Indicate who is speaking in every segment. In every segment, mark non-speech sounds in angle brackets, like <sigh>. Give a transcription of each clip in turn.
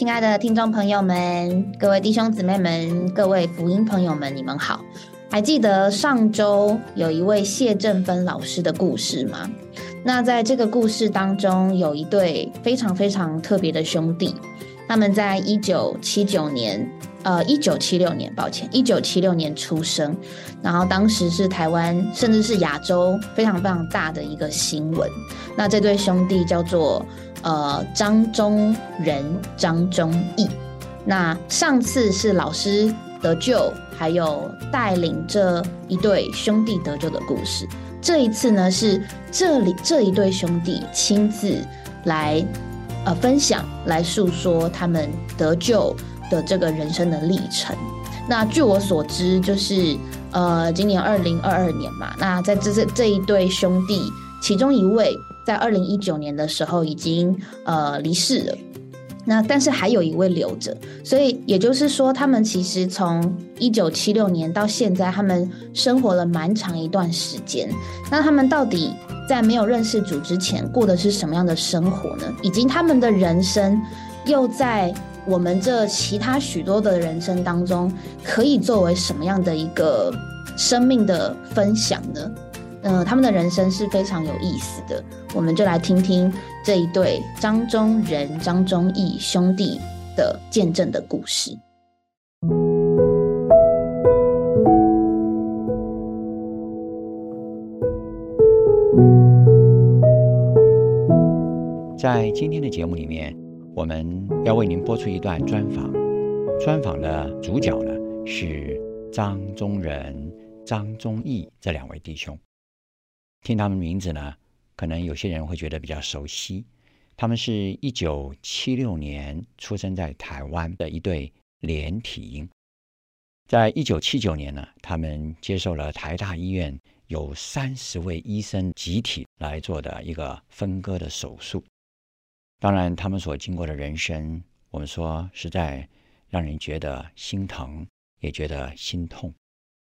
Speaker 1: 亲爱的听众朋友们，各位弟兄姊妹们，各位福音朋友们，你们好！还记得上周有一位谢振芬老师的故事吗？那在这个故事当中，有一对非常非常特别的兄弟，他们在一九七九年，呃，一九七六年，抱歉，一九七六年出生，然后当时是台湾甚至是亚洲非常非常大的一个新闻。那这对兄弟叫做呃张忠仁、张忠义。那上次是老师得救，还有带领这一对兄弟得救的故事。这一次呢，是这里这一对兄弟亲自来呃分享，来诉说他们得救的这个人生的历程。那据我所知，就是呃今年二零二二年嘛，那在这这这一对兄弟，其中一位在二零一九年的时候已经呃离世了。那但是还有一位留着，所以也就是说，他们其实从一九七六年到现在，他们生活了蛮长一段时间。那他们到底在没有认识主之前过的是什么样的生活呢？以及他们的人生又在我们这其他许多的人生当中，可以作为什么样的一个生命的分享呢？嗯，他们的人生是非常有意思的，我们就来听听这一对张忠仁、张忠义兄弟的见证的故事。
Speaker 2: 在今天的节目里面，我们要为您播出一段专访，专访的主角呢是张忠仁、张忠义这两位弟兄。听他们名字呢，可能有些人会觉得比较熟悉。他们是一九七六年出生在台湾的一对连体婴。在一九七九年呢，他们接受了台大医院有三十位医生集体来做的一个分割的手术。当然，他们所经过的人生，我们说实在让人觉得心疼，也觉得心痛。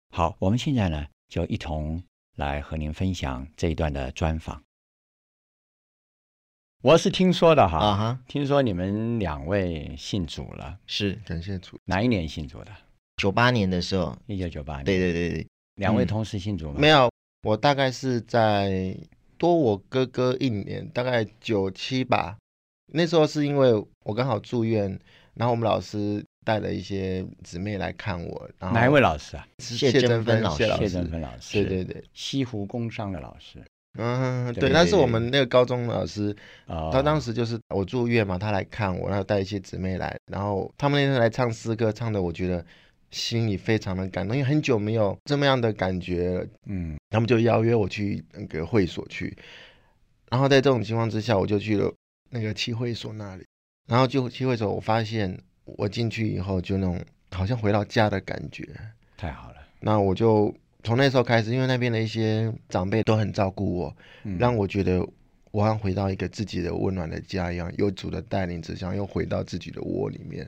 Speaker 2: 好，我们现在呢，就一同。来和您分享这一段的专访。我是听说的哈，啊哈，听说你们两位信主了，
Speaker 3: 是感谢主。
Speaker 2: 哪一年信主的？
Speaker 4: 九八年的时候，
Speaker 2: 一九九八年。
Speaker 4: 对对对对，
Speaker 2: 两位同时信主吗？
Speaker 3: 没有，我大概是在多我哥哥一年，大概九七吧。那时候是因为我刚好住院，然后我们老师。带了一些姊妹来看我，然后
Speaker 2: 哪一位老师啊？
Speaker 4: 谢振芬老师，
Speaker 2: 谢振芬老师，
Speaker 3: 对对对，
Speaker 2: 西湖工商的老师。
Speaker 3: 嗯，对，他是我们那个高中老师。他当时就是我住院嘛，他来看我，然后带一些姊妹来，然后他们那天来唱诗歌，唱的我觉得心里非常的感动，因为很久没有这么样的感觉。嗯，他们就邀约我去那个会所去，然后在这种情况之下，我就去了那个七会所那里，然后就七会所，我发现。我进去以后，就那种好像回到家的感觉，
Speaker 2: 太好了。
Speaker 3: 那我就从那时候开始，因为那边的一些长辈都很照顾我，让我觉得我好像回到一个自己的温暖的家一样，有主的带领之下，又回到自己的窝里面。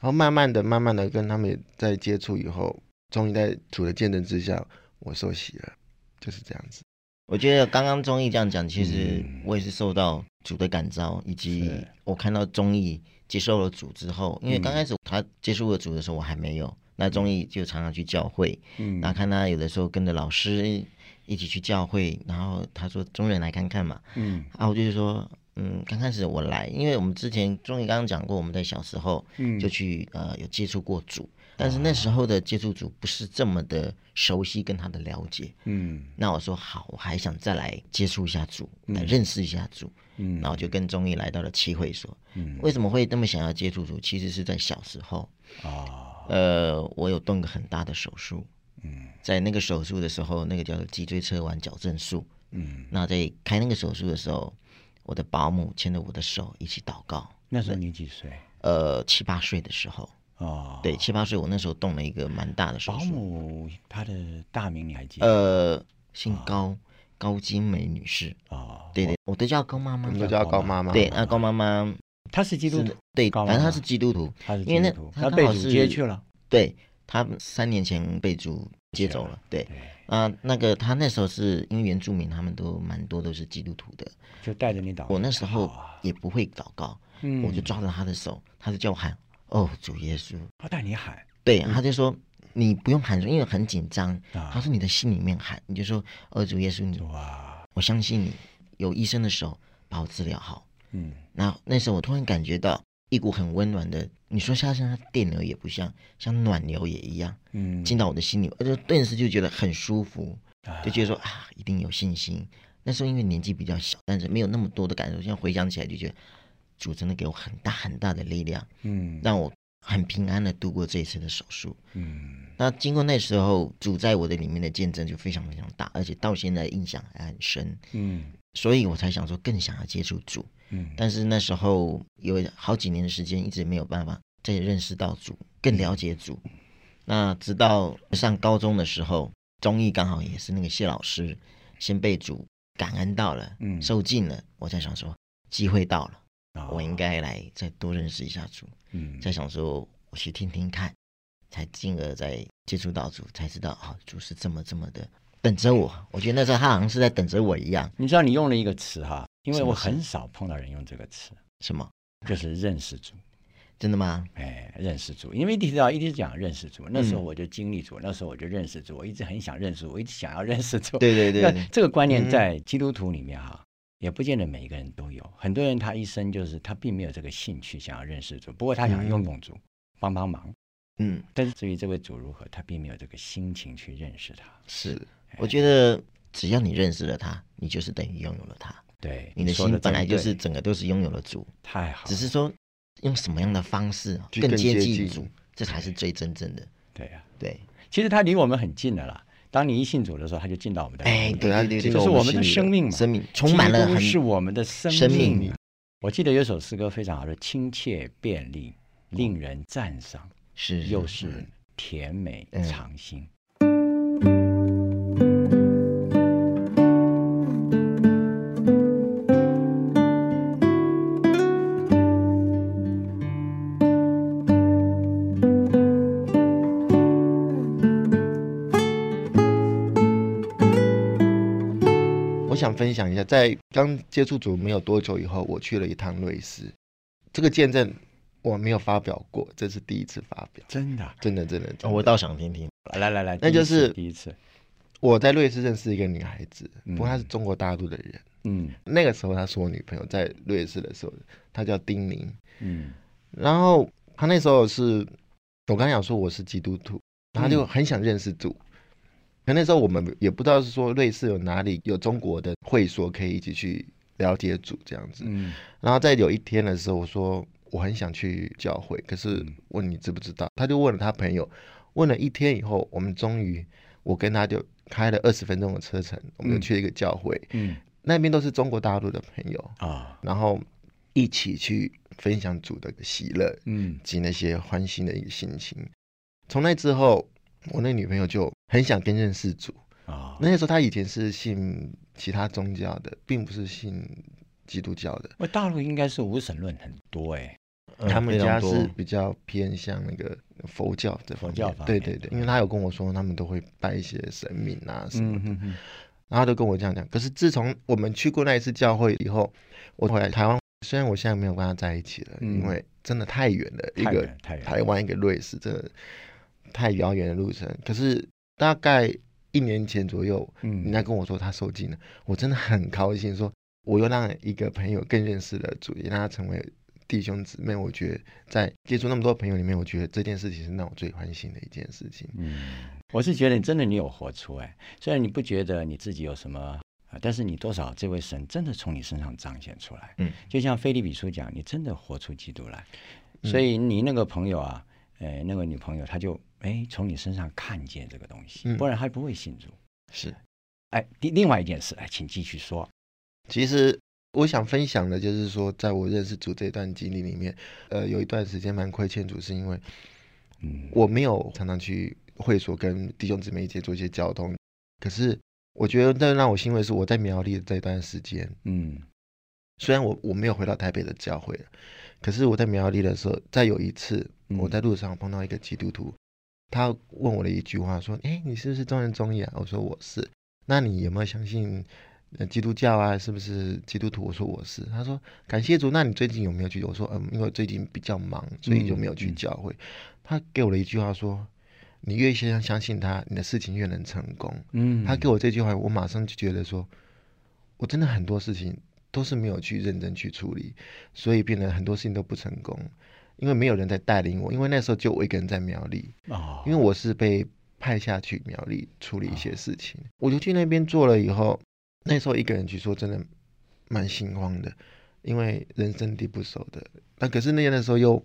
Speaker 3: 然后慢慢的、慢慢的跟他们在接触以后，终于在主的见证之下，我受洗了，就是这样子。
Speaker 4: 我觉得刚刚综艺这样讲，其实我也是受到主的感召，以及我看到综艺。接受了主之后，因为刚开始他接触了主的时候，我还没有。那中义就常常去教会，嗯，然后看他有的时候跟着老师一起去教会，然后他说中人来看看嘛，嗯，然后我就说，嗯，刚开始我来，因为我们之前中义刚刚讲过，我们在小时候，嗯，就去呃有接触过主，但是那时候的接触组不是这么的熟悉跟他的了解，嗯，那我说好，我还想再来接触一下组，来认识一下组。嗯，然后就跟中医来到了七会所。嗯，为什么会那么想要接触组？其实是在小时候啊，呃，我有动个很大的手术。嗯，在那个手术的时候，那个叫做脊椎侧弯矫正术。嗯，那在开那个手术的时候，我的保姆牵着我的手一起祷告。
Speaker 2: 那时候你几岁？
Speaker 4: 呃，七八岁的时候。哦，对，七八岁，我那时候动了一个蛮大的手术。保
Speaker 2: 姆她的大名你还记得？
Speaker 4: 呃，姓高。高金梅女士。哦，对对，我都叫高妈妈，
Speaker 3: 都叫高妈妈。
Speaker 4: 对，那高妈妈。
Speaker 2: 她是基督徒，
Speaker 4: 对，反正她是基督徒，她
Speaker 2: 因为那她被主接去了，
Speaker 4: 对，她三年前被主接走了，对，啊，那个她那时候是因为原住民他们都蛮多都是基督徒的，
Speaker 2: 就带着你祷，
Speaker 4: 我那时候也不会祷告，我就抓着她的手，她就叫我喊哦主耶稣，
Speaker 2: 他带你喊，
Speaker 4: 对，他就说你不用喊，因为很紧张。他说你的心里面喊，你就说哦主耶稣，哇，我相信你，有医生的手把我治疗好。嗯，那那时候我突然感觉到一股很温暖的，你说像像电流也不像，像暖流也一样，嗯，进到我的心里，我就顿时就觉得很舒服，就觉得说啊，一定有信心。那时候因为年纪比较小，但是没有那么多的感受。现在回想起来，就觉得主真的给我很大很大的力量，嗯，让我很平安的度过这一次的手术，嗯。那经过那时候主在我的里面的见证就非常非常大，而且到现在印象还很深，嗯。所以我才想说更想要接触主，嗯。但是那时候有好几年的时间一直没有办法再认识到主，更了解主。那直到上高中的时候，中艺刚好也是那个谢老师先被主。感恩到了，嗯，受尽了，我才想说，机会到了，我应该来再多认识一下主，嗯，在想说，我去听听看，才进而再接触到主，才知道啊，主是这么这么的等着我。我觉得那时候他好像是在等着我一样。
Speaker 2: 你知道你用了一个词哈，因为我很少碰到人用这个词，
Speaker 4: 什么？
Speaker 2: 就是认识主。
Speaker 4: 真的吗？
Speaker 2: 哎，认识主，因为提到一直讲认识主，那时候我就经历主，那时候我就认识主，我一直很想认识，我一直想要认识主。
Speaker 4: 对对对，
Speaker 2: 这个观念在基督徒里面哈，也不见得每一个人都有。很多人他一生就是他并没有这个兴趣想要认识主，不过他想用用主，帮帮忙。嗯，但是至于这位主如何，他并没有这个心情去认识他。
Speaker 4: 是，我觉得只要你认识了他，你就是等于拥有了他。
Speaker 2: 对，
Speaker 4: 你的心本来就是整个都是拥有了主。
Speaker 2: 太好，
Speaker 4: 只是说。用什么样的方式更接近主，这才是最真正的。
Speaker 2: 对呀，
Speaker 4: 对，
Speaker 2: 其实他离我们很近的啦。当你一信主的时候，他就进到我们的
Speaker 4: 哎，对啊，这
Speaker 2: 是我们的生命嘛，
Speaker 4: 生命充满了，
Speaker 2: 是我们的生命。我记得有首诗歌非常好的，亲切便利，令人赞赏，
Speaker 4: 是
Speaker 2: 又是甜美尝新。
Speaker 3: 想分享一下，在刚接触主没有多久以后，我去了一趟瑞士。这个见证我没有发表过，这是第一次发表。
Speaker 2: 真的，
Speaker 3: 真的，真的，
Speaker 4: 我倒想听听。
Speaker 2: 来来来，
Speaker 3: 那就是
Speaker 2: 第一次。
Speaker 3: 我在瑞士认识一个女孩子，不过她是中国大陆的人。嗯，那个时候她是我女朋友，在瑞士的时候，她叫丁宁。嗯，然后她那时候是我刚想说我是基督徒，她就很想认识主。可那时候我们也不知道是说瑞士有哪里有中国的会所可以一起去了解主这样子。嗯。然后在有一天的时候，我说我很想去教会，可是问你知不知道？他就问了他朋友，问了一天以后，我们终于我跟他就开了二十分钟的车程，我们就去了一个教会。嗯。那边都是中国大陆的朋友啊，然后一起去分享主的喜乐，嗯，及那些欢欣的一个心情。从那之后。我那女朋友就很想跟认识主啊。那时候她以前是信其他宗教的，并不是信基督教的。
Speaker 2: 我大陆应该是无神论很多哎，
Speaker 3: 他们家是比较偏向那个佛教的
Speaker 2: 佛教。
Speaker 3: 对对对，因为他有跟我说，他们都会拜一些神明啊什么的。然后他都跟我这样讲。可是自从我们去过那一次教会以后，我回来台湾，虽然我现在没有跟他在一起了，因为真的太远了，一个台湾，一个瑞士，真的。太遥远的路程，可是大概一年前左右，嗯，人家跟我说他受尽了，我真的很高兴，说我又让一个朋友更认识了主，也让他成为弟兄姊妹。我觉得在接触那么多朋友里面，我觉得这件事情是让我最欢心的一件事情。
Speaker 2: 嗯，我是觉得真的你有活出来，虽然你不觉得你自己有什么，但是你多少这位神真的从你身上彰显出来。嗯，就像菲利比书讲，你真的活出基督来，所以你那个朋友啊，呃，那个女朋友，她就。哎，从你身上看见这个东西，不然她不会信主。
Speaker 3: 是，
Speaker 2: 哎，另另外一件事，哎，请继续说。
Speaker 3: 其实我想分享的就是说，在我认识主这段经历里面，呃，有一段时间蛮亏欠主，是因为，嗯，我没有常常去会所跟弟兄姊妹一起做一些交通。可是我觉得，那让我欣慰是我在苗栗的这段时间，嗯，虽然我我没有回到台北的教会了，可是我在苗栗的时候，在有一次，我在路上碰到一个基督徒。他问我的一句话说：“哎，你是不是中人中义啊？”我说：“我是。”那你有没有相信基督教啊，是不是基督徒？我说我是。他说感谢主，那你最近有没有去？我说嗯，因为最近比较忙，所以就没有去教会。他给我了一句话说：你越先相信他，你的事情越能成功。嗯，他给我这句话，我马上就觉得说，我真的很多事情都是没有去认真去处理，所以变得很多事情都不成功。因为没有人在带领我，因为那时候就我一个人在苗栗，哦，因为我是被派下去苗栗处理一些事情，我就去那边做了以后，那时候一个人去说真的蛮心慌的，因为人生地不熟的，那可是那那时候又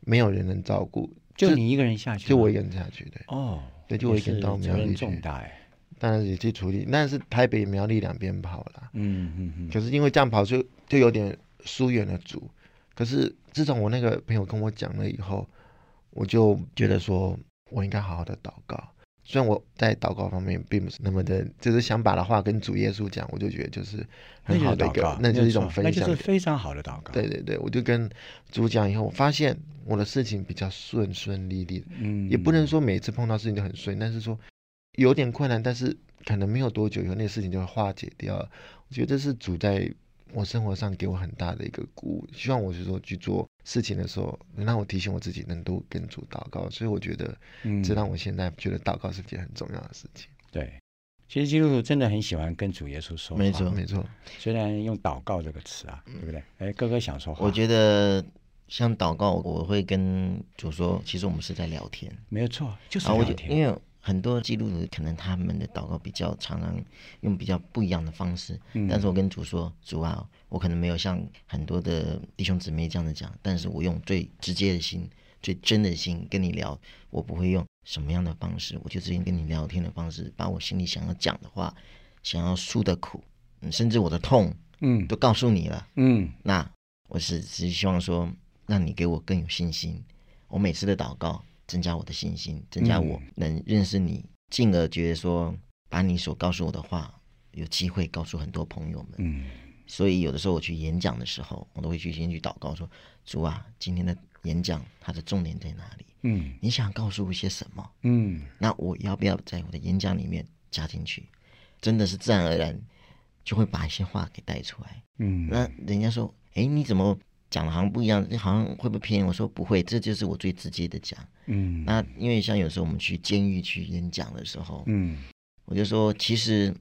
Speaker 3: 没有人能照顾，
Speaker 2: 就你一个人下去，
Speaker 3: 就我一个人下去的，
Speaker 2: 哦，
Speaker 3: 对，就我一个人到苗栗
Speaker 2: 重大。
Speaker 3: 当然也去处理，但是台北苗栗两边跑了，嗯嗯嗯，可是因为这样跑就就有点疏远了主。可是自从我那个朋友跟我讲了以后，我就觉得说我应该好好的祷告。虽然我在祷告方面并不是那么的，就是想把的话跟主耶稣讲，我就觉得就是很好的一个，那就是一种分享，
Speaker 2: 那就是非常好的祷告。
Speaker 3: 对对对，我就跟主讲以后，我发现我的事情比较顺顺利利，嗯，也不能说每次碰到事情都很顺，但是说有点困难，但是可能没有多久以后，那个事情就会化解掉。我觉得是主在。我生活上给我很大的一个鼓舞，希望我是说去做事情的时候，能让我提醒我自己能多跟主祷告。所以我觉得，嗯，这让我现在觉得祷告是件很重要的事情。
Speaker 2: 对，其实基督徒真的很喜欢跟主耶稣说话，
Speaker 3: 没错没错。
Speaker 2: 虽然用祷告这个词啊，对不对？哎，哥哥想说话。
Speaker 4: 我觉得像祷告，我会跟主说，其实我们是在聊天，
Speaker 2: 没有错，就是聊天，
Speaker 4: 因为。很多基督徒可能他们的祷告比较常常用比较不一样的方式，但是我跟主说，主啊，我可能没有像很多的弟兄姊妹这样子讲，但是我用最直接的心、最真的心跟你聊，我不会用什么样的方式，我就直接跟你聊天的方式，把我心里想要讲的话、想要诉的苦，甚至我的痛，嗯，都告诉你了，嗯，那我是只是希望说，让你给我更有信心，我每次的祷告。增加我的信心，增加我能认识你，进而觉得说，把你所告诉我的话，有机会告诉很多朋友们。嗯，所以有的时候我去演讲的时候，我都会去先去祷告说：主啊，今天的演讲它的重点在哪里？嗯，你想告诉我些什么？嗯，那我要不要在我的演讲里面加进去？真的是自然而然就会把一些话给带出来。嗯，那人家说，哎，你怎么？讲的好像不一样，好像会不会偏？我说不会，这就是我最直接的讲。嗯，那因为像有时候我们去监狱去演讲的时候，嗯，我就说其实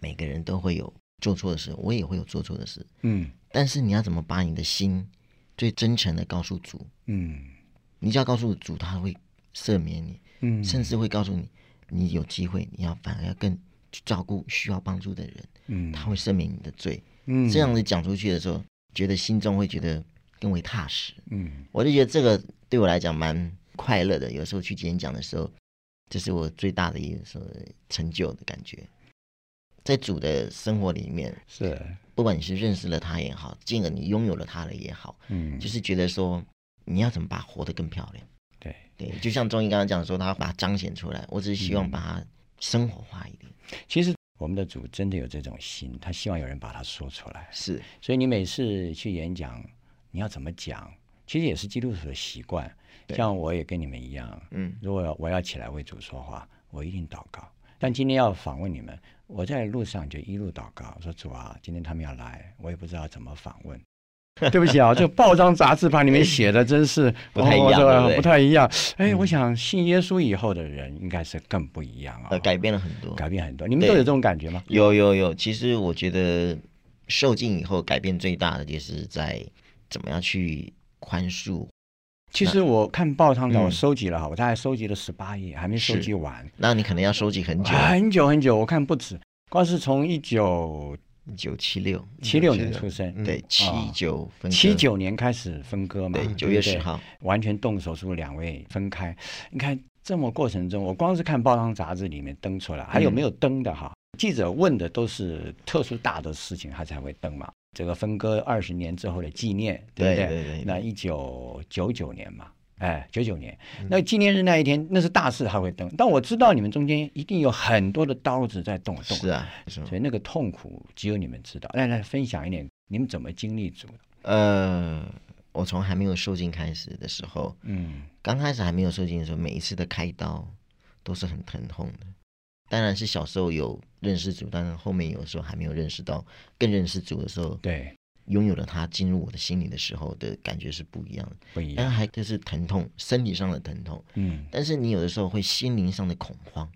Speaker 4: 每个人都会有做错的事，我也会有做错的事。嗯，但是你要怎么把你的心最真诚的告诉主？嗯，你只要告诉主，他会赦免你。嗯，甚至会告诉你，你有机会，你要反而要更去照顾需要帮助的人。嗯，他会赦免你的罪。嗯，这样子讲出去的时候。觉得心中会觉得更为踏实，嗯，我就觉得这个对我来讲蛮快乐的。有时候去演讲的时候，这是我最大的一个成就的感觉。在主的生活里面，
Speaker 2: 是
Speaker 4: 不管你是认识了他也好，进而你拥有了他了也好，嗯，就是觉得说你要怎么把活得更漂亮？
Speaker 2: 对
Speaker 4: 对，就像中医刚刚讲说，他把它彰显出来，我只是希望把它生活化一点。
Speaker 2: 其实。我们的主真的有这种心，他希望有人把它说出来。
Speaker 4: 是，
Speaker 2: 所以你每次去演讲，你要怎么讲？其实也是基督徒的习惯。像我也跟你们一样，嗯，如果我要起来为主说话，我一定祷告。但今天要访问你们，我在路上就一路祷告，说主啊，今天他们要来，我也不知道怎么访问。<laughs> 对不起啊，这个报章杂志把里面写的真是 <laughs>
Speaker 4: 不太一样，
Speaker 2: 不太一样。哎，我想信耶稣以后的人应该是更不一样啊，
Speaker 4: 改变了很多，
Speaker 2: 改变很多。你们都有这种感觉吗？
Speaker 4: 有有有。其实我觉得受尽以后改变最大的，就是在怎么样去宽恕。
Speaker 2: 其实我看报章的，我收集了哈，我大概收集了十八页，还没收集完。
Speaker 4: 那你可能要收集很久，
Speaker 2: 很久很久。我看不止，光是从一九。
Speaker 4: 一九七六，
Speaker 2: 七六年出生，
Speaker 4: 对，七九分，
Speaker 2: 七九年开始分割嘛，
Speaker 4: 对，九月十号
Speaker 2: 完全动手术，两位分开。你看这么过程中，我光是看报章杂志里面登出来，还有没有登的哈？记者问的都是特殊大的事情，他才会登嘛。这个分割二十年之后的纪念，对不对。那一九九九年嘛。哎，九九年那纪念日那一天，那是大事，他会登。但我知道你们中间一定有很多的刀子在动动。
Speaker 4: 是啊，
Speaker 2: 所以那个痛苦只有你们知道。来来，分享一点，你们怎么经历住的？
Speaker 4: 呃，我从还没有受精开始的时候，嗯，刚开始还没有受精的时候，每一次的开刀都是很疼痛的。当然是小时候有认识主，但是后面有时候还没有认识到，更认识主的时候，
Speaker 2: 对，
Speaker 4: 拥有了它进入我的心里的时候的感觉是不一样的，
Speaker 2: 不一样。
Speaker 4: 但还就是疼痛，身体上的疼痛，
Speaker 2: 嗯，
Speaker 4: 但是你有的时候会心灵上的恐慌，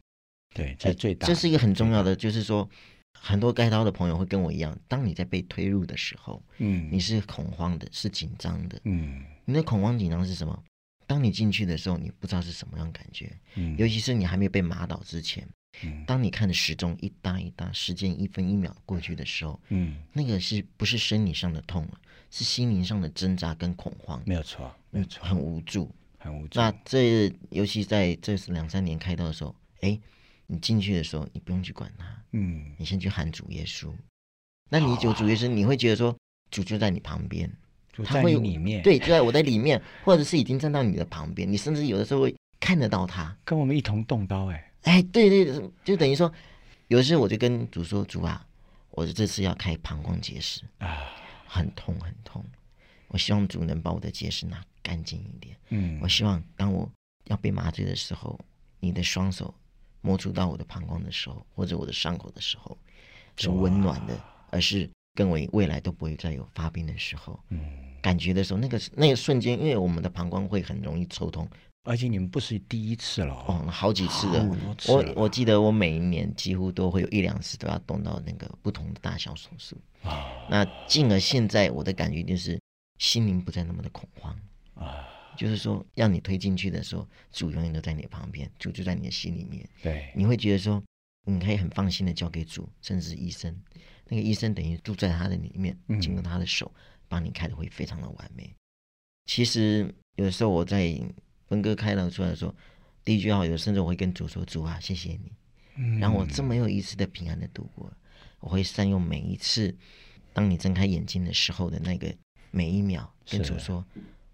Speaker 2: 对，这最大，
Speaker 4: 这是一个很重要的，就是说。很多开刀的朋友会跟我一样，当你在被推入的时候，
Speaker 2: 嗯，
Speaker 4: 你是恐慌的，是紧张的，
Speaker 2: 嗯，
Speaker 4: 你的恐慌紧张是什么？当你进去的时候，你不知道是什么样感觉，
Speaker 2: 嗯，
Speaker 4: 尤其是你还没有被麻倒之前，
Speaker 2: 嗯，
Speaker 4: 当你看着时钟一搭一搭，时间一分一秒过去的时候，
Speaker 2: 嗯，
Speaker 4: 那个是不是生理上的痛啊是心灵上的挣扎跟恐慌，
Speaker 2: 没有错，没有错，
Speaker 4: 很无助，
Speaker 2: 很无助。
Speaker 4: 那这尤其在这两三年开刀的时候，哎。你进去的时候，你不用去管他，
Speaker 2: 嗯，
Speaker 4: 你先去喊主耶稣。那你就主耶稣，你会觉得说主就在你旁边，
Speaker 2: 他会里面，
Speaker 4: 对，就在我在里面，或者是已经站到你的旁边，你甚至有的时候会看得到他，
Speaker 2: 跟我们一同动刀，哎，
Speaker 4: 哎，对对，就等于说，有的时候我就跟主说，主啊，我这次要开膀胱结石啊，很痛很痛，我希望主能把我的结石拿干净一点，
Speaker 2: 嗯，
Speaker 4: 我希望当我要被麻醉的时候，你的双手。摸触到我的膀胱的时候，或者我的伤口的时候，是温暖的，而是更为未来都不会再有发病的时候。
Speaker 2: 嗯，
Speaker 4: 感觉的时候，那个那个瞬间，因为我们的膀胱会很容易抽痛，
Speaker 2: 而且你们不是第一次了哦，
Speaker 4: 好几次了。我我记得我每一年几乎都会有一两次都要动到那个不同的大小手术啊。那进而现在我的感觉就是心灵不再那么的恐慌啊。就是说，让你推进去的时候，主永远都在你旁边，主就在你的心里面。
Speaker 2: 对，
Speaker 4: 你会觉得说，你可以很放心的交给主，甚至医生，那个医生等于住在他的里面，经过他的手帮你开的会非常的完美。其实有的时候我在文哥开了出来说，第一句话有甚至我会跟主说：“主啊，谢谢你，让我这么有一次的平安的度过。我会善用每一次，当你睁开眼睛的时候的那个每一秒，跟主说。”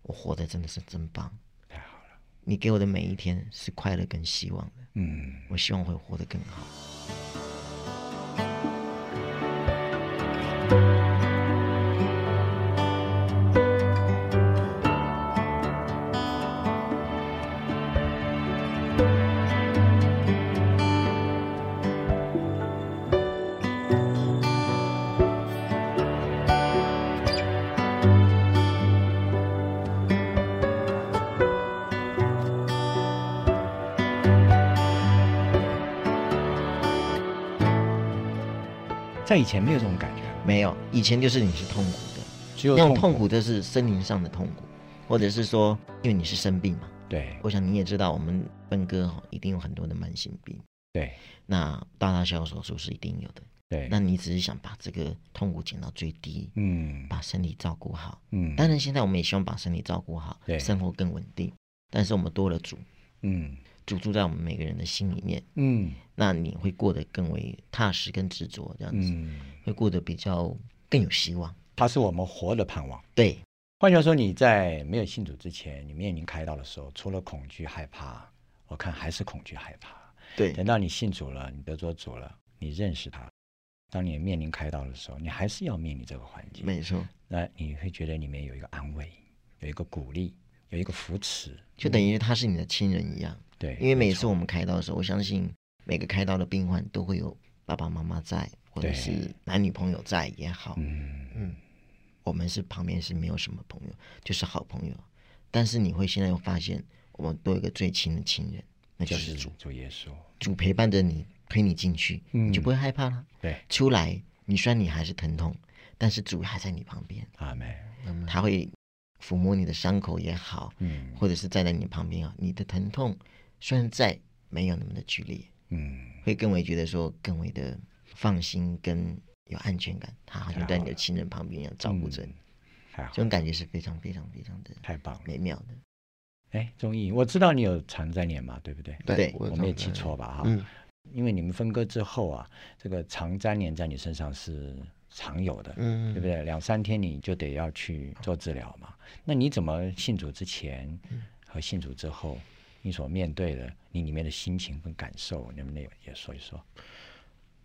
Speaker 4: 我活的真的是真棒，
Speaker 2: 太好了！
Speaker 4: 你给我的每一天是快乐跟希望的，
Speaker 2: 嗯，
Speaker 4: 我希望会活得更好。
Speaker 2: 在以前没有这种感觉，
Speaker 4: 没有。以前就是你是痛苦的，
Speaker 2: 只有
Speaker 4: 那种痛苦的是心灵上的痛苦，或者是说，因为你是生病嘛。
Speaker 2: 对，
Speaker 4: 我想你也知道，我们分哥哈一定有很多的慢性病。
Speaker 2: 对，
Speaker 4: 那大大小小手术是一定有的。
Speaker 2: 对，
Speaker 4: 那你只是想把这个痛苦减到最低，
Speaker 2: 嗯，
Speaker 4: 把身体照顾好，
Speaker 2: 嗯。
Speaker 4: 当然，现在我们也希望把身体照顾好，
Speaker 2: 对，
Speaker 4: 生活更稳定。但是我们多了主，
Speaker 2: 嗯。
Speaker 4: 主住在我们每个人的心里面，
Speaker 2: 嗯，
Speaker 4: 那你会过得更为踏实跟执着，这样子，会过得比较更有希望。
Speaker 2: 它是我们活的盼望。
Speaker 4: 对，
Speaker 2: 换句话说，你在没有信主之前，你面临开刀的时候，除了恐惧害怕，我看还是恐惧害怕。
Speaker 4: 对，
Speaker 2: 等到你信主了，你得着主了，你认识他，当你面临开刀的时候，你还是要面临这个环境。
Speaker 4: 没错，
Speaker 2: 那你会觉得里面有一个安慰，有一个鼓励，有一个扶持，
Speaker 4: 就等于他是你的亲人一样。
Speaker 2: 对，
Speaker 4: 因为每次我们开刀的时候，我相信每个开刀的病患都会有爸爸妈妈在，或者是男女朋友在也好。
Speaker 2: 嗯
Speaker 4: 嗯，我们是旁边是没有什么朋友，就是好朋友。但是你会现在又发现，我们都有一个最亲的亲人，那就是主，
Speaker 2: 主耶稣。
Speaker 4: 主陪伴着你，推你进去，你就不会害怕了。
Speaker 2: 对，
Speaker 4: 出来，你虽然你还是疼痛，但是主还在你旁边。
Speaker 2: 阿门。
Speaker 4: 他会抚摸你的伤口也好，
Speaker 2: 嗯，
Speaker 4: 或者是站在你旁边啊，你的疼痛。虽然在没有那么的剧烈，
Speaker 2: 嗯，
Speaker 4: 会更为觉得说更为的放心跟有安全感，他好像在你的亲人旁边一样照顾着你，这种感觉是非常非常非常的
Speaker 2: 太棒
Speaker 4: 美妙的。
Speaker 2: 哎，钟义，我知道你有肠粘连嘛，对不对？
Speaker 4: 对，
Speaker 2: 我没有记错吧？哈，嗯，因为你们分割之后啊，这个常粘连在你身上是常有的，
Speaker 3: 嗯，
Speaker 2: 对不对？两三天你就得要去做治疗嘛。那你怎么信主之前和信主之后？你所面对的，你里面的心情跟感受，能不能也说一说？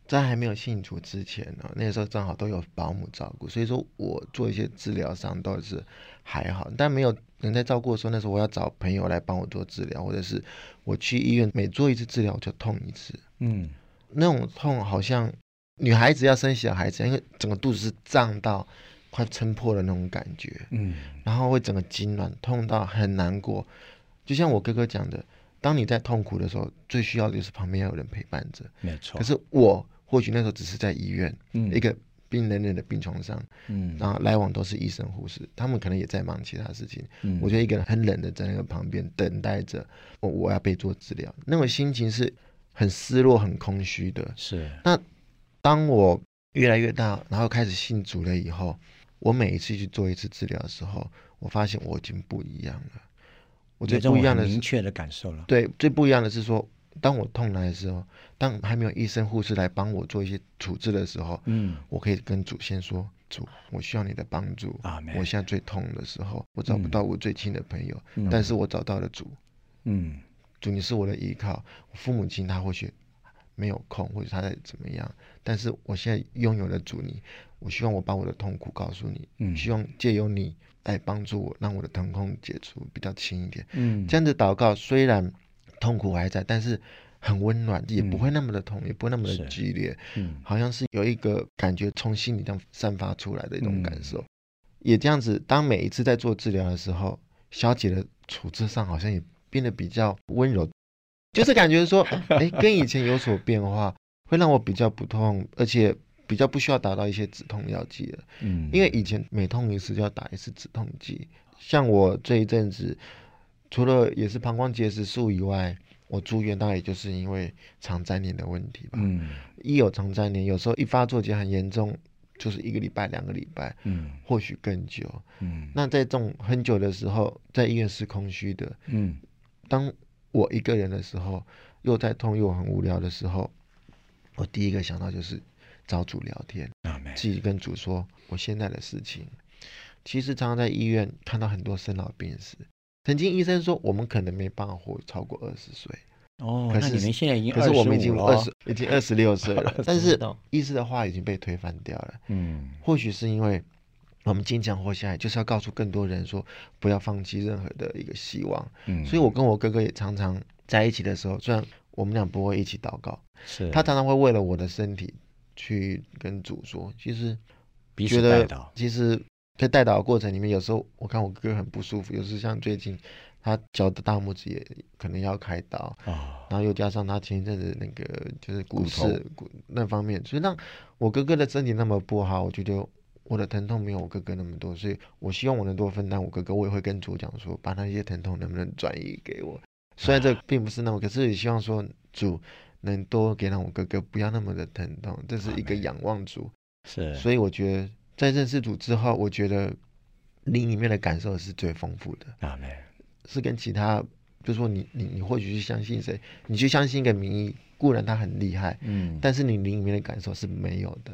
Speaker 3: 在还没有信主之前呢，那时候正好都有保姆照顾，所以说我做一些治疗上倒是还好。但没有人在照顾的时候，那时候我要找朋友来帮我做治疗，或者是我去医院每做一次治疗就痛一次。
Speaker 2: 嗯，
Speaker 3: 那种痛好像女孩子要生小孩子，因为整个肚子是胀到快撑破的那种感觉，嗯，然后会整个痉挛，痛到很难过。就像我哥哥讲的，当你在痛苦的时候，最需要的就是旁边要有人陪伴着，
Speaker 2: 没错。
Speaker 3: 可是我或许那时候只是在医院，嗯，一个。冰冷冷的病床上，嗯，然后来往都是医生护士，他们可能也在忙其他事情。嗯，我就一个人很冷的在那个旁边等待着，我我要被做治疗，那种心情是很失落、很空虚的。
Speaker 2: 是。
Speaker 3: 那当我越来越大，然后开始信主了以后，我每一次去做一次治疗的时候，我发现我已经不一样了。
Speaker 2: 我最不一样的明确的感受了。
Speaker 3: 对，最不一样的是说。当我痛来的时候，当还没有医生护士来帮我做一些处置的时候，嗯，我可以跟祖先说：“主，我需要你的帮助。啊，我现在最痛的时候，我找不到我最亲的朋友，但是我找到了主。嗯，主，你是我的依靠。父母亲他或许没有空，或者他在怎么样，但是我现在拥有了主你，我希望我把我的痛苦告诉你，嗯，希望借由你来帮助我，让我的疼痛解除比较轻一点。嗯，这样的祷告虽然。痛苦还在，但是很温暖，也不会那么的痛，也不会那么的激烈，嗯，好像是有一个感觉从心里这样散发出来的一种感受，也这样子。当每一次在做治疗的时候，小姐的处置上好像也变得比较温柔，就是感觉说，<laughs> 哎，跟以前有所变化，会让我比较不痛，而且比较不需要打到一些止痛药剂了，嗯，因为以前每痛一次就要打一次止痛剂，像我这一阵子。除了也是膀胱结石术以外，我住院大概也就是因为肠粘连的问题吧。嗯，一有肠粘连，有时候一发作就很严重，就是一个礼拜、两个礼拜，嗯，或许更久。嗯，那在这种很久的时候，在医院是空虚的。嗯，当我一个人的时候，又在痛又很无聊的时候，我第一个想到就是找主聊天，自己跟主说我现在的事情。其实常常在医院看到很多生老病死。曾经医生说我们可能没办法活超过二十岁
Speaker 2: 哦，可是你们现在已经
Speaker 3: 可是我们已经二十已经二十六岁了，<laughs> 但是医师的话已经被推翻掉了。嗯，或许是因为我们坚强活下来，就是要告诉更多人说不要放弃任何的一个希望。嗯，所以我跟我哥哥也常常在一起的时候，虽然我们俩不会一起祷告，
Speaker 2: 是
Speaker 3: 他常常会为了我的身体去跟主说，其实
Speaker 2: 觉得
Speaker 3: 其实。在带导的过程里面，有时候我看我哥哥很不舒服，有时像最近他脚的大拇指也可能要开刀啊，然后又加上他前一阵子那个就是骨刺骨那方面，所以让我哥哥的身体那么不好，我觉得我的疼痛没有我哥哥那么多，所以我希望我能多分担我哥哥，我也会跟主讲说，把那些疼痛能不能转移给我。虽然这并不是那么，可是也希望说主能多给让我哥哥不要那么的疼痛，这是一个仰望主。
Speaker 2: 是，
Speaker 3: 所以我觉得。在认识主之后，我觉得灵里面的感受是最丰富的。
Speaker 2: 啊，没
Speaker 3: 是跟其他，就说你你你或许是相信谁，你去相信一个名医，固然他很厉害，嗯，但是你灵里面的感受是没有的。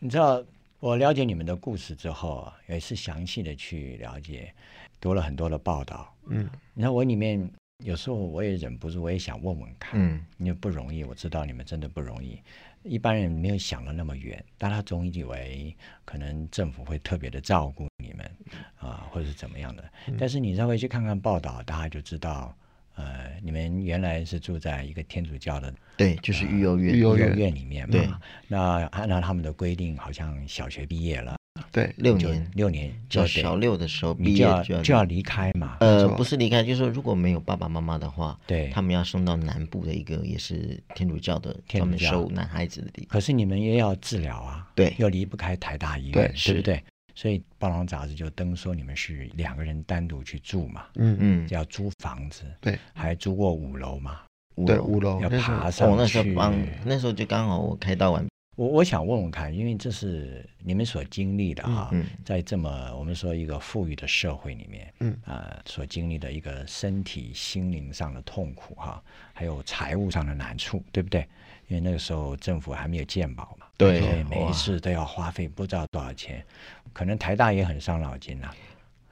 Speaker 2: 你知道，我了解你们的故事之后啊，也是详细的去了解，读了很多的报道，嗯，你看我里面有时候我也忍不住，我也想问问看，嗯，因为不容易，我知道你们真的不容易。一般人没有想的那么远，但他总以为可能政府会特别的照顾你们啊，或者是怎么样的。但是你稍微去看看报道，大家就知道，呃，你们原来是住在一个天主教的，
Speaker 4: 对，就是育幼院，
Speaker 3: 育幼
Speaker 2: 院里面
Speaker 4: 嘛。
Speaker 2: 那按照他们的规定，好像小学毕业了。
Speaker 3: 对，
Speaker 4: 六年，
Speaker 2: 六年，
Speaker 4: 就小六的时候毕业
Speaker 2: 就要就要离开嘛。
Speaker 4: 呃，不是离开，就是说如果没有爸爸妈妈的话，
Speaker 2: 对，
Speaker 4: 他们要送到南部的一个也是天主教的专门收男孩子的地方。
Speaker 2: 可是你们也要治疗啊，
Speaker 4: 对，
Speaker 2: 又离不开台大医院，对不对？所以《报郎杂志》就登说你们是两个人单独去住嘛，嗯嗯，要租房子，
Speaker 3: 对，
Speaker 2: 还租过五楼嘛，
Speaker 3: 对，五楼
Speaker 2: 要爬上
Speaker 4: 去。那时候帮那时候就刚好我开刀完。
Speaker 2: 我我想问问看，因为这是你们所经历的哈，在这么我们说一个富裕的社会里面，嗯啊，所经历的一个身体、心灵上的痛苦哈，还有财务上的难处，对不对？因为那个时候政府还没有健保嘛，
Speaker 3: 对，
Speaker 2: 每一次都要花费不知道多少钱，可能台大也很伤脑筋呐，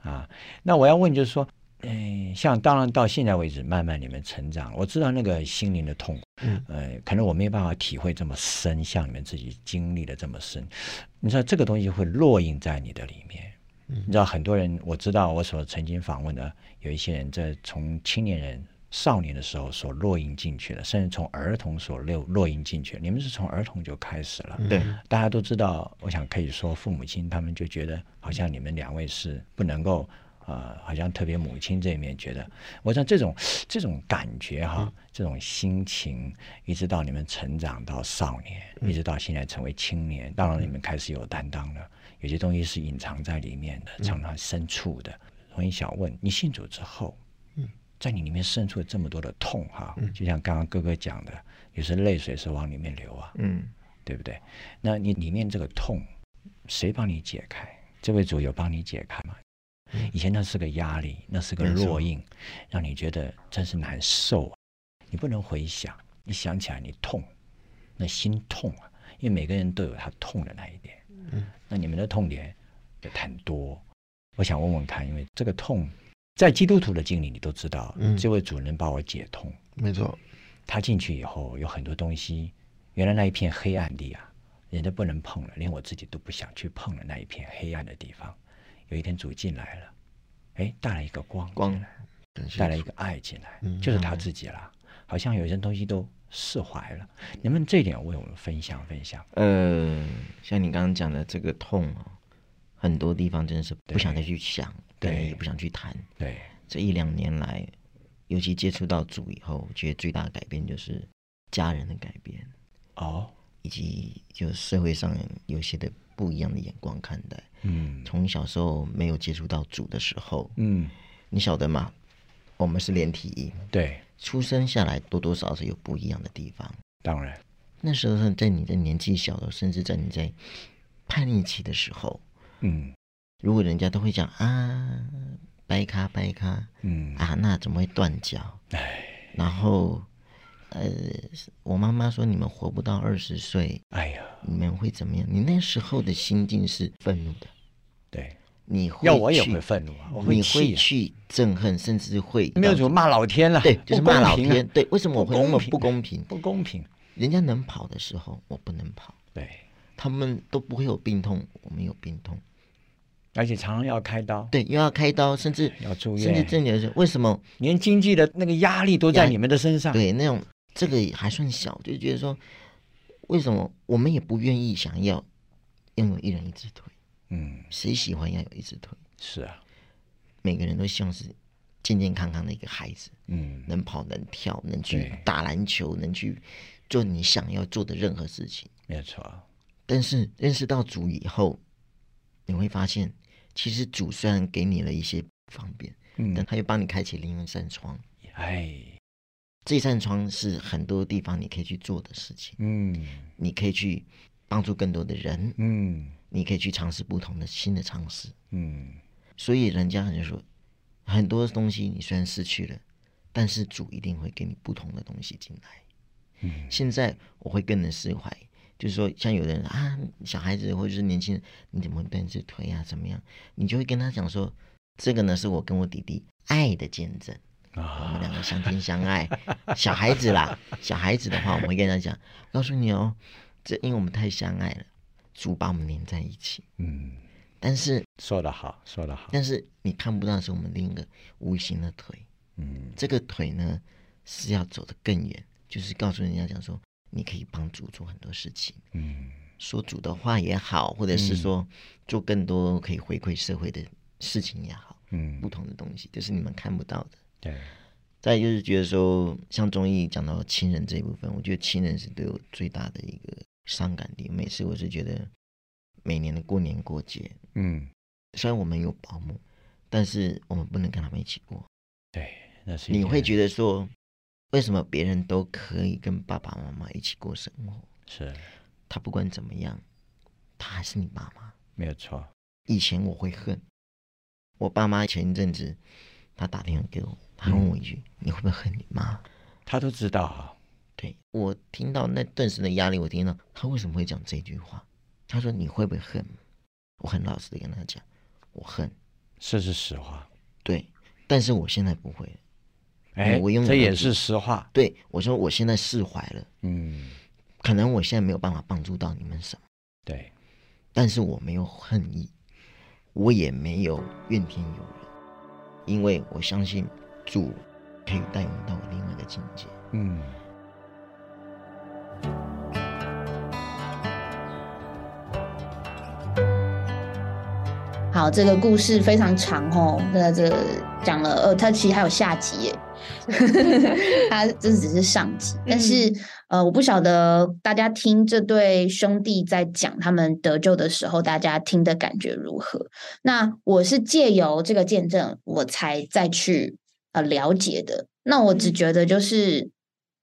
Speaker 2: 啊，那我要问就是说。嗯，像当然到现在为止，慢慢你们成长，我知道那个心灵的痛，嗯，呃，可能我没有办法体会这么深，像你们自己经历的这么深。你知道这个东西会烙印在你的里面。你知道很多人，我知道我所曾经访问的有一些人，在从青年人少年的时候所落印进去的，甚至从儿童所落落印进去。你们是从儿童就开始了，
Speaker 4: 对，
Speaker 2: 大家都知道。我想可以说，父母亲他们就觉得，好像你们两位是不能够。啊，好像特别母亲这一面觉得，我想这种这种感觉哈，这种心情，一直到你们成长到少年，一直到现在成为青年，当然你们开始有担当了。有些东西是隐藏在里面的，常常深处的。所以想问你信主之后，嗯，在你里面渗出了这么多的痛哈，就像刚刚哥哥讲的，有时泪水是往里面流啊，嗯，对不对？那你里面这个痛，谁帮你解开？这位主有帮你解开吗？以前那是个压力，那是个烙印，让你觉得真是难受。啊你不能回想，你想起来你痛，那心痛啊。因为每个人都有他痛的那一点。嗯，那你们的痛点也很多。我想问问看，因为这个痛，在基督徒的经历你都知道，这位主人把我解痛。
Speaker 3: 没错，
Speaker 2: 他进去以后有很多东西，原来那一片黑暗地啊，人家不能碰了，连我自己都不想去碰了那一片黑暗的地方。有一天主进来了，哎，带来一个光进来，带来一个爱进来，就是他自己了。好像有些东西都释怀了。能不能这一点为我们分享分享？
Speaker 4: 呃，像你刚刚讲的这个痛哦，很多地方真的是不想再去想，对，也不想去谈。
Speaker 2: 对，
Speaker 4: 这一两年来，尤其接触到主以后，我觉得最大的改变就是家人的改变哦，以及就社会上有些的。不一样的眼光看待，嗯，从小时候没有接触到主的时候，嗯，你晓得吗？我们是连体婴，
Speaker 2: 对，
Speaker 4: 出生下来多多少少有不一样的地方。
Speaker 2: 当然，
Speaker 4: 那时候在你的年纪小的，甚至在你在叛逆期的时候，嗯，如果人家都会讲啊，掰卡掰卡，嗯。啊，那怎么会断脚？哎，然后。呃，我妈妈说你们活不到二十岁，哎呀，你们会怎么样？你那时候的心境是愤怒的，
Speaker 2: 对，
Speaker 4: 你
Speaker 2: 要我也会愤怒啊，
Speaker 4: 你会去憎恨，甚至会
Speaker 2: 没有什么骂老天了，
Speaker 4: 对，就是骂老天，对，为什么我会那么不公平？
Speaker 2: 不公平，
Speaker 4: 人家能跑的时候我不能跑，
Speaker 2: 对，
Speaker 4: 他们都不会有病痛，我们有病痛，
Speaker 2: 而且常常要开刀，
Speaker 4: 对，又要开刀，甚至
Speaker 2: 要住院，
Speaker 4: 甚至这里是为什么
Speaker 2: 连经济的那个压力都在你们的身上？
Speaker 4: 对，那种。这个还算小，就觉得说，为什么我们也不愿意想要拥有一人一只腿？嗯，谁喜欢要有一只腿？
Speaker 2: 是啊，
Speaker 4: 每个人都希望是健健康康的一个孩子，嗯，能跑能跳，能去打篮球，能去做你想要做的任何事情。
Speaker 2: 没错。
Speaker 4: 但是认识到主以后，你会发现，其实主虽然给你了一些方便，嗯，但他又帮你开启另一扇窗。哎。这扇窗是很多地方你可以去做的事情，嗯，你可以去帮助更多的人，嗯，你可以去尝试不同的新的尝试，嗯，所以人家就说，很多东西你虽然失去了，但是主一定会给你不同的东西进来，嗯，现在我会更能释怀，就是说像有的人啊，小孩子或者是年轻人，你怎么断这腿啊，怎么样，你就会跟他讲说，这个呢是我跟我弟弟爱的见证。我们两个相亲相爱，<laughs> 小孩子啦，小孩子的话，我们会跟他讲，告诉你哦，这因为我们太相爱了，主把我们连在一起。嗯，但是
Speaker 2: 说得好，说得好，
Speaker 4: 但是你看不到是我们另一个无形的腿。嗯，这个腿呢是要走得更远，就是告诉人家讲说，你可以帮主做很多事情。嗯，说主的话也好，或者是说做更多可以回馈社会的事情也好。嗯，不同的东西，就是你们看不到的。
Speaker 2: 对，
Speaker 4: 再就是觉得说，像中医讲到亲人这一部分，我觉得亲人是对我最大的一个伤感点。每次我是觉得，每年的过年过节，嗯，虽然我们有保姆，但是我们不能跟他们一起过。
Speaker 2: 对，那是
Speaker 4: 你会觉得说，为什么别人都可以跟爸爸妈妈一起过生活？
Speaker 2: 是，
Speaker 4: 他不管怎么样，他还是你爸妈，
Speaker 2: 没有错。
Speaker 4: 以前我会恨我爸妈，前一阵子他打电话给我。他问我一句：“你会不会恨你妈？”
Speaker 2: 他都知道啊。
Speaker 4: 对我听到那顿时的压力，我听到他为什么会讲这句话？他说：“你会不会恨？”我很老实的跟他讲：“我恨。”
Speaker 2: 这是实话。
Speaker 4: 对，但是我现在不会。
Speaker 2: 哎，我用这也是实话。
Speaker 4: 对，我说我现在释怀了。嗯，可能我现在没有办法帮助到你们什么。
Speaker 2: 对，
Speaker 4: 但是我没有恨意，我也没有怨天尤人，因为我相信。主可以带我到另外一个境界。
Speaker 2: 嗯。
Speaker 1: 好，这个故事非常长哦，那这讲了，呃，它其实还有下集耶，<laughs> 它这只是上集，但是呃，我不晓得大家听这对兄弟在讲他们得救的时候，大家听的感觉如何？那我是借由这个见证，我才再去呃了解的。那我只觉得就是，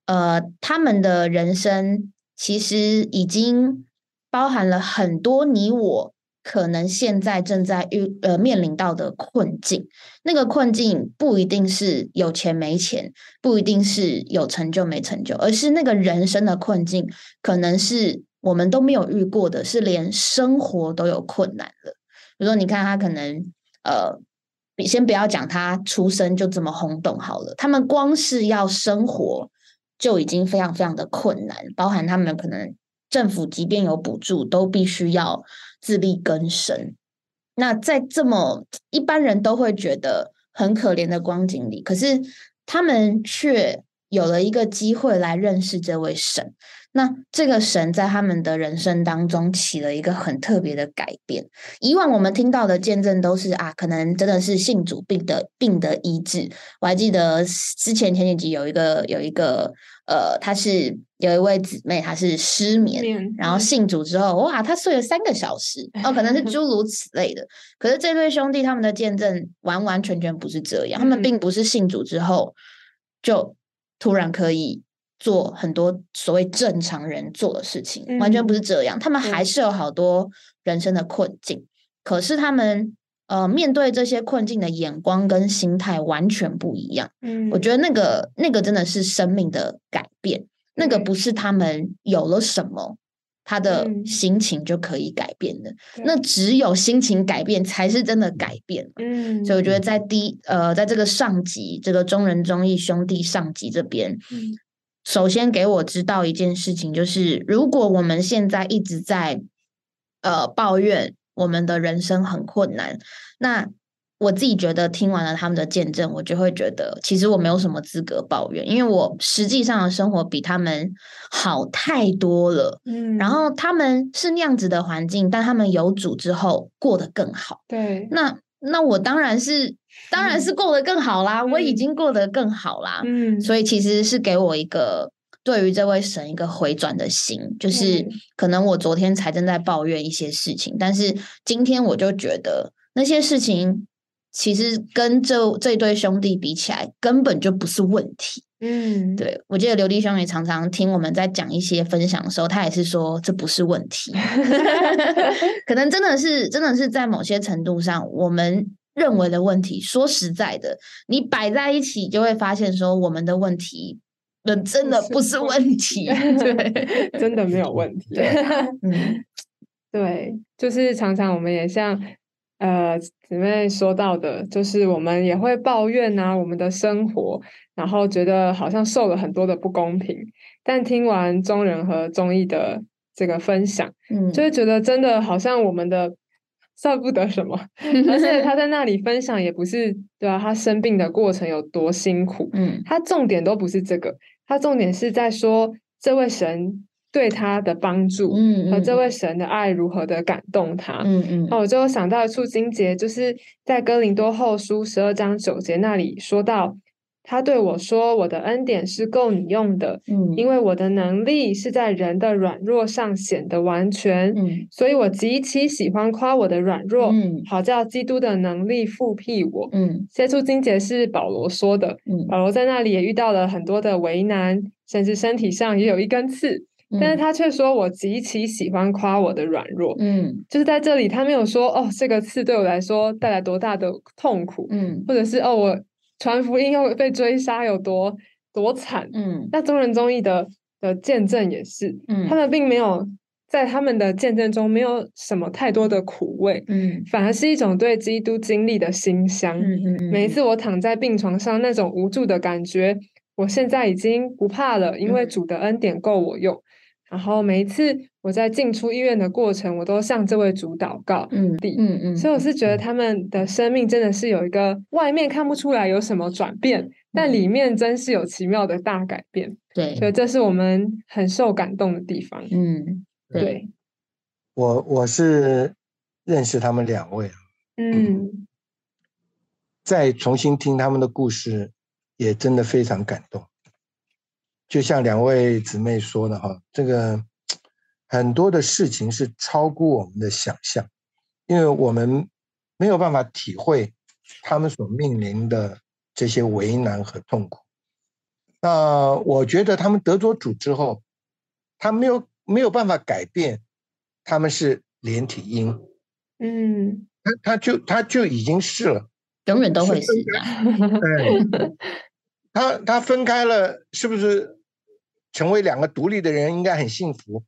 Speaker 1: 呃，他们的人生其实已经包含了很多你我。可能现在正在遇呃面临到的困境，那个困境不一定是有钱没钱，不一定是有成就没成就，而是那个人生的困境，可能是我们都没有遇过的，是连生活都有困难了。比如说，你看他可能呃，你先不要讲他出生就这么轰动好了，他们光是要生活就已经非常非常的困难，包含他们可能政府即便有补助，都必须要。自力更生，那在这么一般人都会觉得很可怜的光景里，可是他们却有了一个机会来认识这位神。那这个神在他们的人生当中起了一个很特别的改变。以往我们听到的见证都是啊，可能真的是信主病的病的医治。我还记得之前前几集有一个有一个呃，他是有一位姊妹，她是失眠，然后信主之后，哇，她睡了三个小时 <laughs> 哦，可能是诸如此类的。可是这对兄弟他们的见证完完全全不是这样，他们并不是信主之后就突然可以。做很多所谓正常人做的事情，完全不是这样。他们还是有好多人生的困境，可是他们呃面对这些困境的眼光跟心态完全不一样。嗯，我觉得那个那个真的是生命的改变，那个不是他们有了什么，他的心情就可以改变的。那只有心情改变，才是真的改变。嗯，所以我觉得在第呃，在这个上级这个中人中义兄弟上级这边。首先给我知道一件事情，就是如果我们现在一直在呃抱怨我们的人生很困难，那我自己觉得听完了他们的见证，我就会觉得其实我没有什么资格抱怨，因为我实际上的生活比他们好太多了。嗯，然后他们是那样子的环境，但他们有主之后过得更好。
Speaker 5: 对，
Speaker 1: 那那我当然是。当然是过得更好啦，我已经过得更好啦。嗯，所以其实是给我一个对于这位神一个回转的心，就是可能我昨天才正在抱怨一些事情，但是今天我就觉得那些事情其实跟这这对兄弟比起来根本就不是问题。嗯，对，我记得刘弟兄也常常听我们在讲一些分享的时候，他也是说这不是问题 <laughs> <laughs> 可能真的是真的是在某些程度上我们。认为的问题，说实在的，你摆在一起就会发现，说我们的问题，那真的不是问题，<laughs> 对，<laughs>
Speaker 5: 真的没有问题。<laughs> 嗯，对，就是常常我们也像呃姊妹说到的，就是我们也会抱怨啊，我们的生活，然后觉得好像受了很多的不公平。但听完中人和中义的这个分享，嗯，就会觉得真的好像我们的。算不得什么，<laughs> 而且他在那里分享也不是对啊，他生病的过程有多辛苦，嗯，他重点都不是这个，他重点是在说这位神对他的帮助，嗯，和这位神的爱如何的感动他，嗯嗯，那我就想到处经节，就是在哥林多后书十二章九节那里说到。他对我说：“我的恩典是够你用的，嗯，因为我的能力是在人的软弱上显得完全，嗯，所以我极其喜欢夸我的软弱，嗯，好叫基督的能力复辟我，嗯。接触金节是保罗说的，嗯，保罗在那里也遇到了很多的为难，甚至身体上也有一根刺，但是他却说我极其喜欢夸我的软弱，嗯，就是在这里他没有说哦，这个刺对我来说带来多大的痛苦，嗯，或者是哦我。”传福音又被追杀有多多惨？嗯，那中人中义的的见证也是，嗯，他们并没有在他们的见证中没有什么太多的苦味，嗯，反而是一种对基督经历的馨香。嗯嗯嗯。每一次我躺在病床上那种无助的感觉，我现在已经不怕了，因为主的恩典够我用。然后每一次我在进出医院的过程，我都向这位主祷告。嗯，嗯嗯，所以我是觉得他们的生命真的是有一个外面看不出来有什么转变，但里面真是有奇妙的大改变。
Speaker 1: 对，
Speaker 5: 所以这是我们很受感动的地方。
Speaker 1: 嗯，对。
Speaker 6: 我我是认识他们两位
Speaker 5: 嗯，
Speaker 6: 再重新听他们的故事，也真的非常感动。就像两位姊妹说的哈，这个很多的事情是超过我们的想象，因为我们没有办法体会他们所面临的这些为难和痛苦。那我觉得他们得着主之后，他没有没有办法改变，他们是连体婴，
Speaker 5: 嗯，
Speaker 6: 他他就他就已经是了，
Speaker 1: 永远都会是
Speaker 6: 的。<laughs> 他他分开了，是不是成为两个独立的人应该很幸福？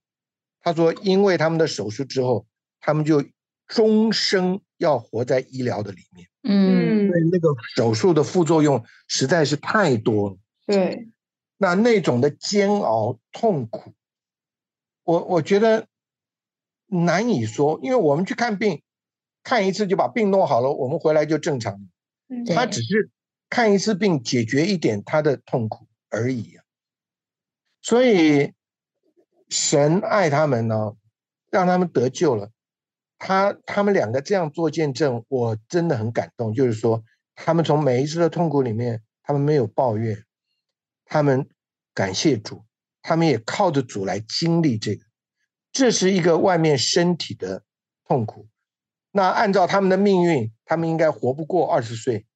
Speaker 6: 他说，因为他们的手术之后，他们就终生要活在医疗的里面，
Speaker 1: 嗯，
Speaker 6: 因为那个手术的副作用实在是太多了。
Speaker 5: 对，
Speaker 6: 那那种的煎熬痛苦，我我觉得难以说，因为我们去看病，看一次就把病弄好了，我们回来就正常。他只是看一次病，解决一点他的痛苦而已啊。所以神爱他们呢，让他们得救了。他他们两个这样做见证，我真的很感动。就是说，他们从每一次的痛苦里面，他们没有抱怨。他们感谢主，他们也靠着主来经历这个，这是一个外面身体的痛苦。那按照他们的命运，他们应该活不过二十岁。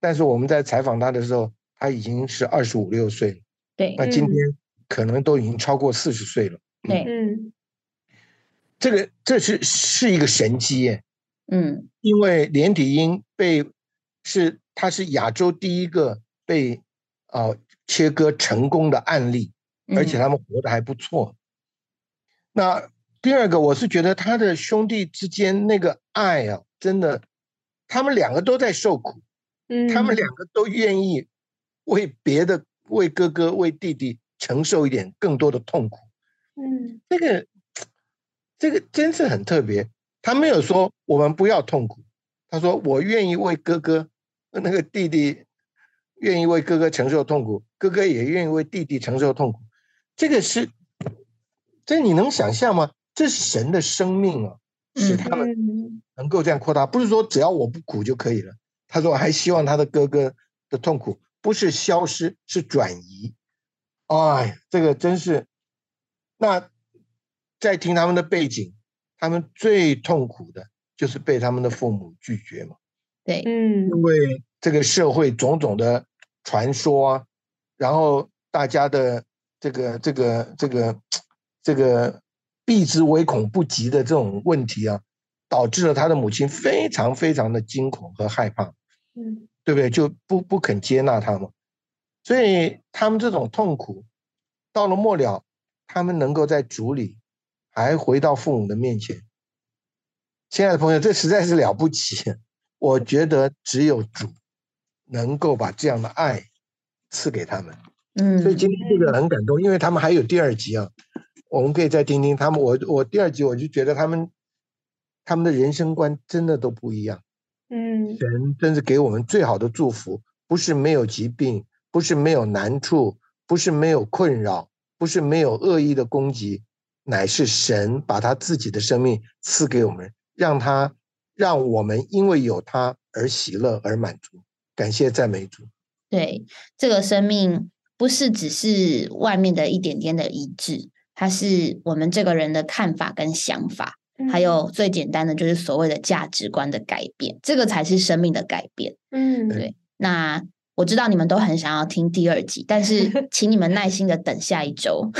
Speaker 6: 但是我们在采访他的时候，他已经是二十五六岁了。
Speaker 1: 对，
Speaker 6: 那今天可能都已经超过四十岁了。
Speaker 1: 对，
Speaker 5: 嗯，
Speaker 6: 这个这是是一个神机耶。
Speaker 1: 嗯，
Speaker 6: 因为连体婴被是他是亚洲第一个被啊。切割成功的案例，而且他们活得还不错。那第二个，我是觉得他的兄弟之间那个爱啊，真的，他们两个都在受苦，
Speaker 5: 嗯，
Speaker 6: 他们两个都愿意为别的、为哥哥、为弟弟承受一点更多的痛苦。
Speaker 5: 嗯，
Speaker 6: 这个，这个真是很特别。他没有说我们不要痛苦，他说我愿意为哥哥、那个弟弟。愿意为哥哥承受痛苦，哥哥也愿意为弟弟承受痛苦，这个是，这你能想象吗？这是神的生命啊，使他们能够这样扩大，不是说只要我不苦就可以了。他说还希望他的哥哥的痛苦不是消失，是转移。哎，这个真是，那在听他们的背景，他们最痛苦的就是被他们的父母拒绝嘛。
Speaker 1: 对，
Speaker 5: 嗯，
Speaker 6: 因为。这个社会种种的传说啊，然后大家的这个这个这个这个避之唯恐不及的这种问题啊，导致了他的母亲非常非常的惊恐和害怕，
Speaker 5: 嗯，
Speaker 6: 对不对？就不不肯接纳他们，所以他们这种痛苦到了末了，他们能够在主里还回到父母的面前，亲爱的朋友，这实在是了不起。我觉得只有主。能够把这样的爱赐给他们，
Speaker 1: 嗯，
Speaker 6: 所以今天这个很感动，因为他们还有第二集啊，我们可以再听听他们。我我第二集我就觉得他们他们的人生观真的都不一样，
Speaker 5: 嗯，
Speaker 6: 神真是给我们最好的祝福，不是没有疾病，不是没有难处，不是没有困扰，不是没有恶意的攻击，乃是神把他自己的生命赐给我们，让他让我们因为有他而喜乐而满足。感谢赞美主。
Speaker 1: 对，这个生命不是只是外面的一点点的一致，它是我们这个人的看法跟想法，还有最简单的就是所谓的价值观的改变，这个才是生命的改变。
Speaker 5: 嗯，
Speaker 1: 对。那。我知道你们都很想要听第二集，但是 <laughs> 请你们耐心的等下一周。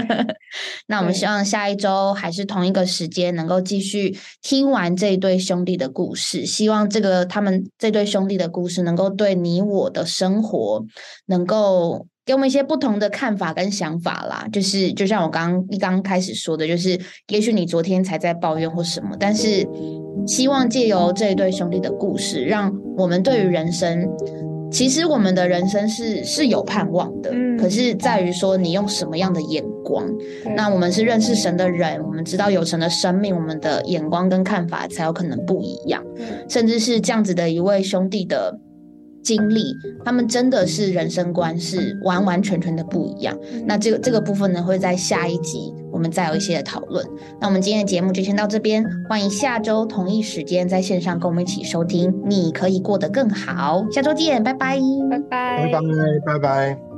Speaker 1: <laughs> 那我们希望下一周还是同一个时间，能够继续听完这一对兄弟的故事。希望这个他们这对兄弟的故事，能够对你我的生活，能够给我们一些不同的看法跟想法啦。就是就像我刚一刚开始说的，就是也许你昨天才在抱怨或什么，但是希望借由这一对兄弟的故事，让我们对于人生。其实我们的人生是是有盼望的，可是在于说你用什么样的眼光。那我们是认识神的人，我们知道有神的生命，我们的眼光跟看法才有可能不一样。甚至是这样子的一位兄弟的经历，他们真的是人生观是完完全全的不一样。那这个这个部分呢，会在下一集我们再有一些的讨论。那我们今天的节目就先到这边，欢迎下周同一时间在线上跟我们一起收听。你可以过得更好，下周见，拜拜，
Speaker 5: 拜拜，
Speaker 6: 拜拜，拜拜。